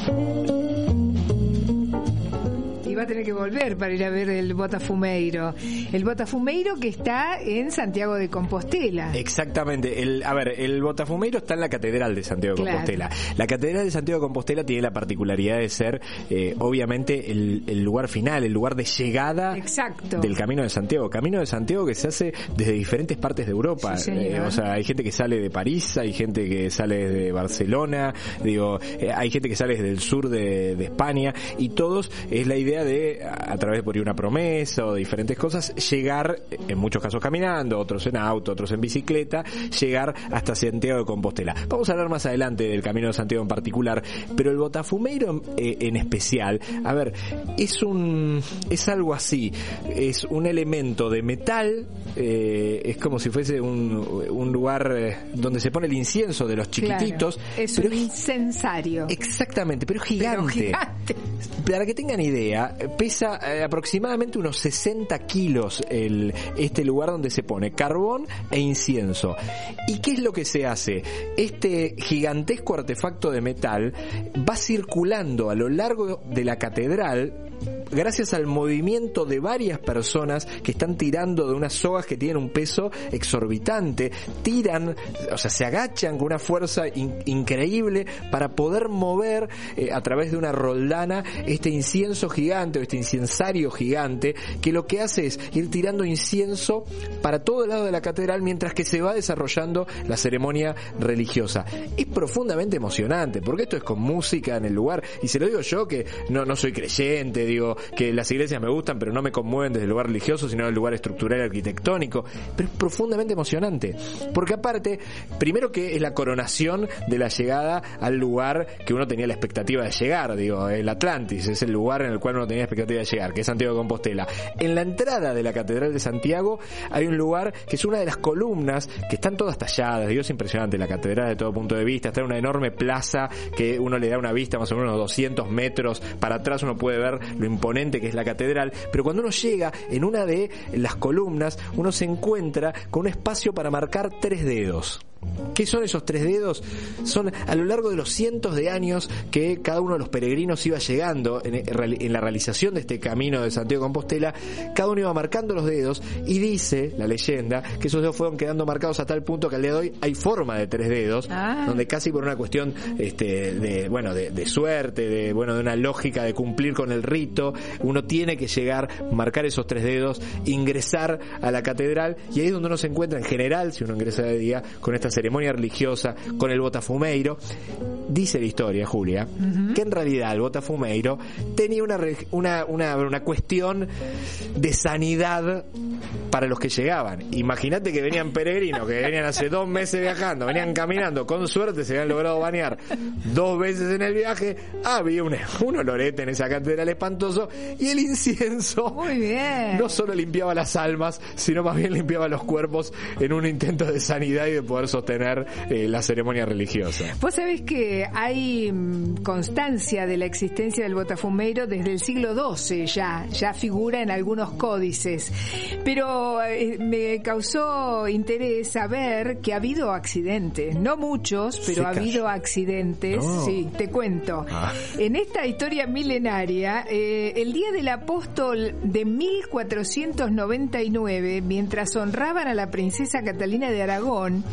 va a tener que volver para ir a ver el Botafumeiro. El Botafumeiro que está en Santiago de Compostela. Exactamente. El, a ver, el Botafumeiro está en la Catedral de Santiago de Compostela. La Catedral de Santiago de Compostela tiene la particularidad de ser, eh, obviamente, el, lugar final, el lugar de llegada del Camino de Santiago. Camino de Santiago que se hace desde diferentes partes de Europa. Eh, o sea, hay gente que sale de París, hay gente que sale de Barcelona, digo, eh, hay gente que sale desde el sur de, de España y todos es la idea de, a través de por una promesa o diferentes cosas, llegar, en muchos casos caminando, otros en auto, otros en bicicleta, llegar hasta Santiago de Compostela. Vamos a hablar más adelante del Camino de Santiago en particular, pero el Botafumeiro eh, en especial, a ver, es un, es algo así, es un elemento de metal, eh, es como si fuese un, un lugar eh, donde se pone el incienso de los chiquititos. es un incensario. Exactamente, pero gigante. Para que tengan idea, pesa eh, aproximadamente unos 60 kilos este lugar donde se pone carbón e incienso. ¿Y qué es lo que se hace? Este gigantesco artefacto de metal va circulando a lo largo de la catedral gracias al movimiento de varias personas que están tirando de unas sogas que tienen un peso exorbitante, tiran, o sea, se agachan con una fuerza increíble para poder mover eh, a través de una roldana este incienso gigante o este incensario gigante que lo que hace es ir tirando incienso para todo el lado de la catedral mientras que se va desarrollando la ceremonia religiosa. Es profundamente emocionante porque esto es con música en el lugar y se lo digo yo que no, no soy creyente, digo, que las iglesias me gustan, pero no me conmueven desde el lugar religioso, sino el lugar estructural y arquitectónico. Pero es profundamente emocionante. Porque aparte, primero que es la coronación de la llegada al lugar que uno tenía la expectativa de llegar, digo, el Atlantis, es el lugar en el cual uno tenía la expectativa de llegar, que es Santiago de Compostela. En la entrada de la Catedral de Santiago hay un lugar que es una de las columnas que están todas talladas, digo, es impresionante la catedral de todo punto de vista, está en una enorme plaza que uno le da una vista más o menos 200 metros para atrás, uno puede ver lo imponente que es la catedral, pero cuando uno llega en una de las columnas, uno se encuentra con un espacio para marcar tres dedos. ¿Qué son esos tres dedos? Son a lo largo de los cientos de años que cada uno de los peregrinos iba llegando en, la realización de este camino de Santiago de Compostela, cada uno iba marcando los dedos y dice la leyenda que esos dedos fueron quedando marcados a tal punto que al día de hoy hay forma de tres dedos, ah. donde casi por una cuestión este, de bueno de, suerte, de bueno de una lógica de cumplir con el rito, uno tiene que llegar, marcar esos tres dedos, ingresar a la catedral y ahí es donde uno se encuentra en general, si uno ingresa de día, con estas ceremonia religiosa con el Botafumeiro, dice la historia, Julia, que en realidad el Botafumeiro tenía una, una, una, una cuestión de sanidad para los que llegaban. Imagínate que venían peregrinos, que venían hace dos meses viajando, venían caminando, con suerte se habían logrado bañar dos veces en el viaje, había un, un olorete en esa catedral espantoso y el incienso Muy bien. no solo limpiaba las almas, sino más bien limpiaba los cuerpos en un intento de sanidad y de poder sostener tener eh, la ceremonia religiosa. Vos sabés que hay mm, constancia de la existencia del botafumeiro desde el siglo XII ya, ya figura en algunos códices, pero eh, me causó interés saber que ha habido accidentes, no muchos, pero ha habido accidentes, sí, te cuento. Ah. En esta historia milenaria, eh, el día del apóstol de 1499, mientras honraban a la princesa Catalina de Aragón,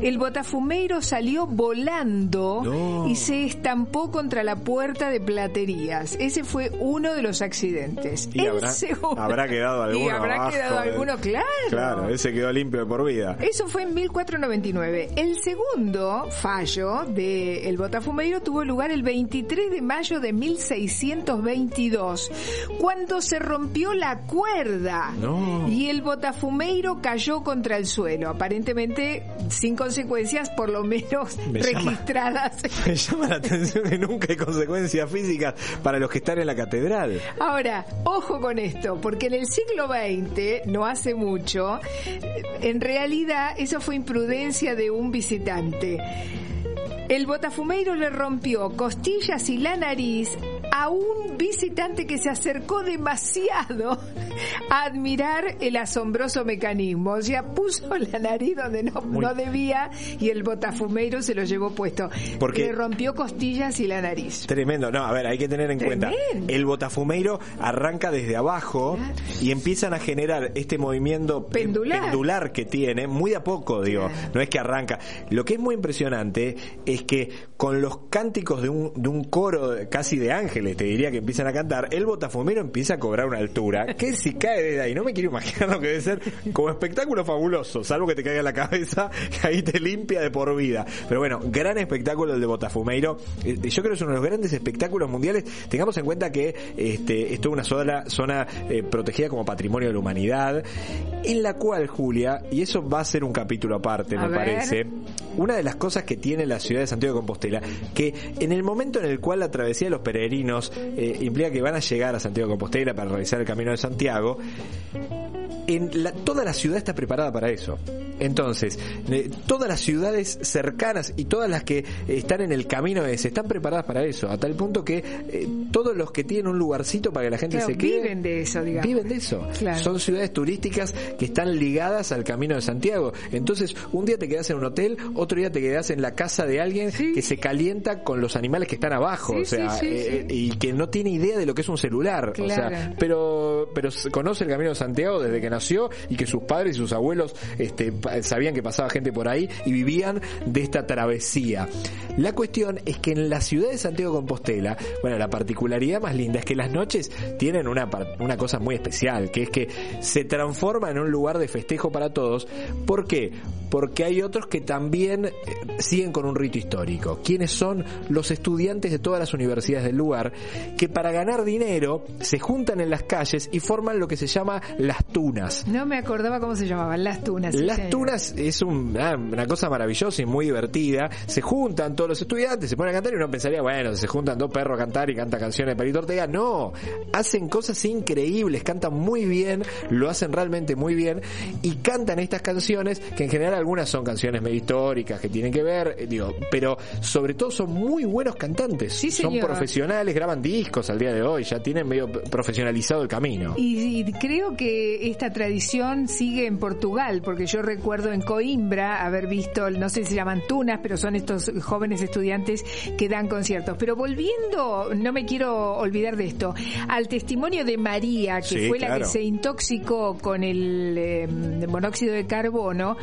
el botafumeiro salió volando y se estampó contra la puerta de platerías. Ese fue uno de los accidentes. Y habrá, quedado alguno. Y habrá quedado alguno, claro. Claro, ese quedó limpio de por vida. Eso fue en 1499. El segundo fallo del el botafumeiro tuvo lugar el 23 de mayo de 1622, cuando se rompió la cuerda y el botafumeiro cayó contra el suelo, aparentemente sin consecuencias por lo menos registradas. me llama la atención que nunca hay consecuencias físicas para los que están en la catedral. Ahora, ojo con esto, porque en el siglo XX, no hace mucho, en realidad eso fue imprudencia de un visitante. El botafumeiro le rompió costillas y la nariz a un visitante que se acercó demasiado a admirar el asombroso mecanismo. O sea, puso la nariz donde no, no debía y el botafumeiro se lo llevó puesto. Porque le rompió costillas y la nariz. Tremendo. No, a ver, hay que tener en cuenta. El botafumeiro arranca desde abajo y empiezan a generar este movimiento pendular, que tiene, muy a poco, digo. No es que arranca. Lo que es muy impresionante es que con los cánticos de un, de un coro casi de ángeles, te diría que empiezan a cantar, el botafumero empieza a cobrar una altura que si cae de ahí, no me quiero imaginar lo que debe ser como espectáculo fabuloso, salvo que te caiga en la cabeza, que ahí te limpia de por vida. Pero bueno, gran espectáculo el de Botafumeiro. Eh, yo creo que es uno de los grandes espectáculos mundiales. Tengamos en cuenta que este, esto es una zona, zona eh, protegida como patrimonio de la humanidad. en la cual, Julia, y eso va a ser un capítulo aparte, me parece, una de las cosas que tiene la ciudad de Santiago de Compostela, que en el momento en el cual la travesía de los peregrinos eh, implica que van a llegar a Santiago de Compostela para realizar el Camino de Santiago, en la, toda la ciudad está preparada para eso. Entonces, eh, todas las ciudades cercanas y todas las que están en el camino ese están preparadas para eso, a tal punto que eh, todos los que tienen un lugarcito para que la gente se quede viven de eso, digamos. Viven de eso. Son ciudades turísticas que están ligadas al Camino de Santiago. Entonces, un día te quedas en un hotel, otro día te quedas en la casa de alguien que se calienta con los animales que están abajo, o sea, eh, y que no tiene idea de lo que es un celular, o sea, pero pero conoce el Camino de Santiago desde que nació y que sus padres y sus abuelos este sabían que pasaba gente por ahí y vivían de esta travesía. La cuestión es que en la ciudad de Santiago de Compostela, bueno, la particularidad más linda es que las noches tienen una, una cosa muy especial, que es que se transforma en un lugar de festejo para todos. ¿Por qué? Porque hay otros que también eh, siguen con un rito histórico. ¿Quiénes son los estudiantes de todas las universidades del lugar que para ganar dinero se juntan en las calles y forman lo que se llama las tunas? No me acordaba cómo se llamaban, las tunas. Las tunas es ah, una cosa maravillosa y muy divertida. Se juntan todos los estudiantes, se ponen a cantar y uno pensaría, bueno, se juntan dos perros a cantar y canta canciones de Perito Ortega. No, hacen cosas increíbles, cantan muy bien, lo hacen realmente muy bien y cantan estas canciones que en general algunas son canciones medio históricas que tienen que ver, eh, digo, pero sobre todo son muy buenos cantantes. Sí, son profesionales, graban discos al día de hoy, ya tienen medio profesionalizado el camino. Y, y creo que esta tradición sigue en Portugal, porque yo recuerdo en Coimbra haber visto, no sé si se llaman tunas, pero son estos jóvenes estudiantes que dan conciertos. Pero volviendo, no me quiero olvidar de esto, al testimonio de María, que fue la que se intoxicó con el eh, monóxido de carbono,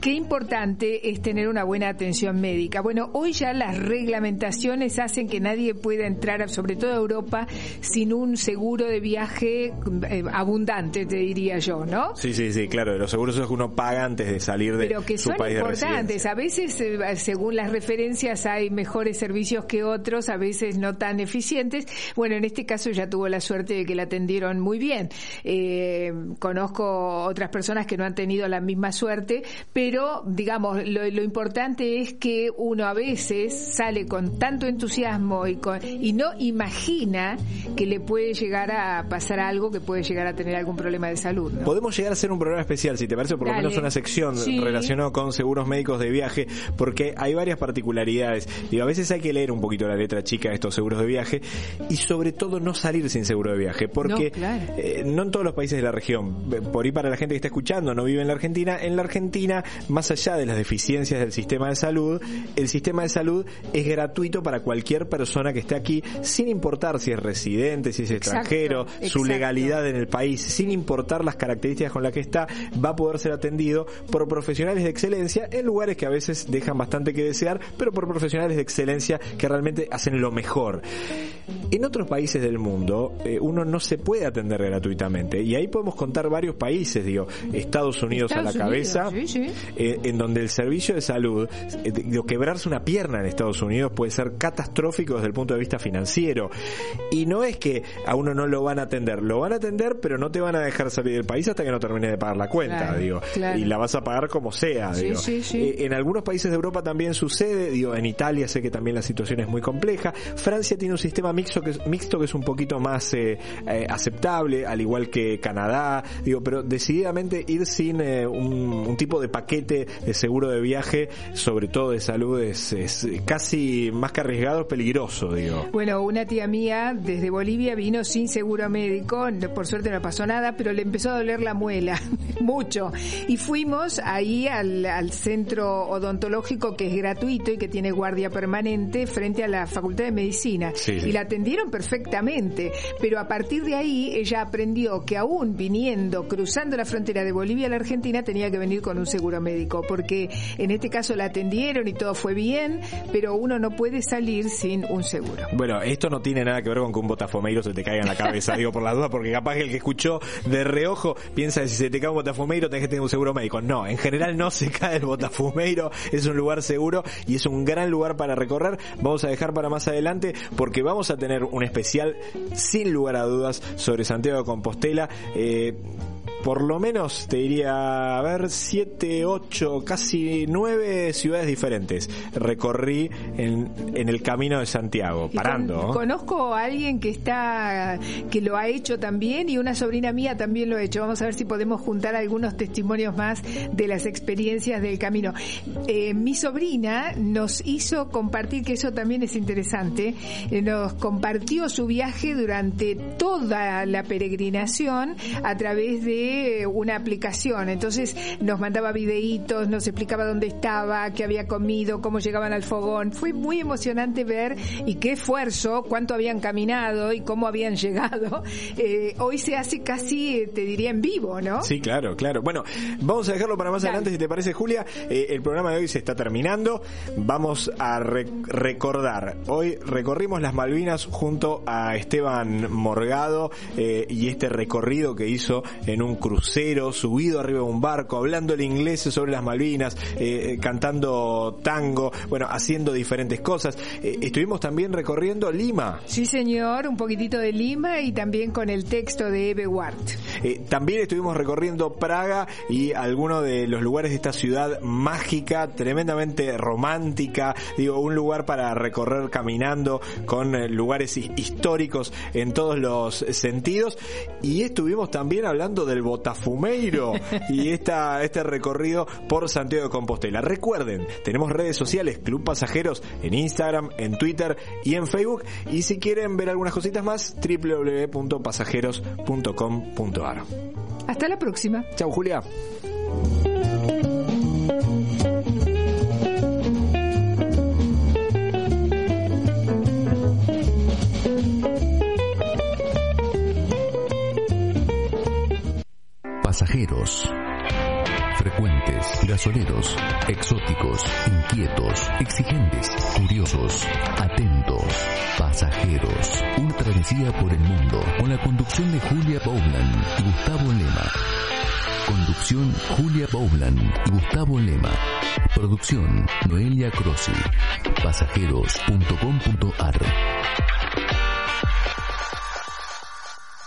qué importante es tener una buena atención médica. Bueno, hoy ya las reglamentaciones hacen que nadie pueda entrar, sobre todo Europa, sin un seguro de viaje eh, abundante, te diría yo, ¿no? Sí, sí, sí, claro, los seguros que uno paga antes de salir de Pero que su son país importantes. a veces, eh, según las referencias, hay mejores servicios que otros, a veces no tan eficientes. Bueno, en este caso ya tuvo la suerte de que la atendieron muy bien. Eh, conozco otras personas que no han tenido la misma suerte, pero digamos, lo, importante es que uno a veces sale con tanto entusiasmo y, con, y no imagina que le puede llegar a pasar algo, que puede llegar a tener algún problema de salud. Podemos llegar a hacer un programa especial, si te parece, por lo menos una sección relacionada con seguros médicos de viaje, porque hay varias particularidades. Y a veces hay que leer un poquito la letra chica de estos seguros de viaje y sobre todo no salir sin seguro de viaje, porque eh, no, en todos los países de la región, por ahí para la gente que está escuchando, no vive en la Argentina, en la Argentina, más allá de las deficiencias del sistema de salud, el sistema de salud es gratuito para cualquier persona que esté aquí, sin importar si es residente, si es extranjero, su legalidad en el país, sin importar las características con las que está, va a poder ser atendido por profesionales de excelencia en lugares que a veces dejan bastante que desear, pero por profesionales de excelencia que realmente hacen lo mejor. En otros países del mundo, eh, uno no se puede atender gratuitamente. Y ahí podemos contar varios países, digo, Estados Unidos a la cabeza, eh, en donde el servicio de salud, eh, quebrarse una pierna en Estados Unidos puede ser catastrófico desde el punto de vista financiero. Y no es que a uno no lo van a atender, lo van a atender, pero no te van a dejar salir del país hasta que no termine de pagar la cuenta, digo. Y la vas a pagar como sea, digo. en algunos países de Europa también sucede, digo, en Italia sé que también la situación es muy compleja. Francia tiene un sistema mixto que es, mixto que es un poquito más eh, eh, aceptable, al igual que Canadá, digo, pero decididamente ir sin eh, un, tipo de paquete de seguro de viaje, sobre todo de salud, es, casi más que arriesgado, peligroso, digo. Bueno, una tía mía desde Bolivia vino sin seguro médico, por suerte no pasó nada, pero le empezó a doler la muela, mucho. Y fuimos ahí al, al centro odontológico que es gratuito y que tiene guardia permanente frente a la Facultad de Medicina. Y la atendieron perfectamente, pero a partir de ahí ella aprendió que aún viniendo, cruzando la frontera de Bolivia a la Argentina, tenía que venir con un seguro médico, porque en este caso la atendieron y todo fue bien, pero uno no puede salir sin un seguro. Bueno, esto no tiene nada que ver con que un botafomeiro se te caiga en la cabeza, digo por la duda, porque capaz que el que escuchó de reojo piensa que si se te cae un botafumeiro tenés que tener un seguro médico. No, en general no se cae el botafumeiro, es un lugar seguro y es un gran lugar para recorrer. Vamos a dejar para más adelante porque vamos a tener un especial sin lugar a dudas sobre Santiago de Compostela. Eh, por lo menos, te diría, a ver, siete, ocho, casi nueve ciudades diferentes recorrí en, en el camino de Santiago, parando. conozco a alguien que está, que lo ha hecho también y una sobrina mía también lo ha hecho. Vamos a ver si podemos juntar algunos testimonios más de las experiencias del camino. Eh, mi sobrina nos hizo compartir, que eso también es interesante, eh, nos compartió su viaje durante toda la peregrinación a través de una aplicación. Entonces nos mandaba videitos, nos explicaba dónde estaba, qué había comido, cómo llegaban al fogón. Fue muy emocionante ver y qué esfuerzo, cuánto habían caminado y cómo habían llegado. Eh, hoy se hace casi, te diría, en vivo, ¿no? Sí, claro, claro. Bueno, vamos a dejarlo para más adelante, si te parece, Julia. Eh, el programa de hoy se está terminando. Vamos a recordar. Hoy recorrimos las Malvinas junto a Esteban Morgado eh, y este recorrido que hizo en un crucero, subido arriba de un barco, hablando el inglés sobre las Malvinas, eh, cantando tango, bueno, haciendo diferentes cosas. estuvimos también recorriendo Lima. Sí, señor, un poquitito de Lima y también con el texto de Eve Ward. también estuvimos recorriendo Praga y algunos de los lugares de esta ciudad mágica, tremendamente romántica, digo, un lugar para recorrer caminando con eh, lugares históricos en todos los sentidos. Y estuvimos también hablando del Botafumeiro y esta, este recorrido por Santiago de Compostela. Recuerden, tenemos redes sociales, Club Pasajeros en Instagram, en Twitter y en Facebook. Y si quieren ver algunas cositas más, www.pasajeros.com.ar. Hasta la próxima. Chao, Julia. Pasajeros. Frecuentes, gasoleros, exóticos, inquietos, exigentes, curiosos, atentos, pasajeros. Una travesía por el mundo con la conducción de Julia Bowland y Gustavo Lema. Conducción Julia Bowland y Gustavo Lema. Producción Noelia Crossi. Pasajeros.com.ar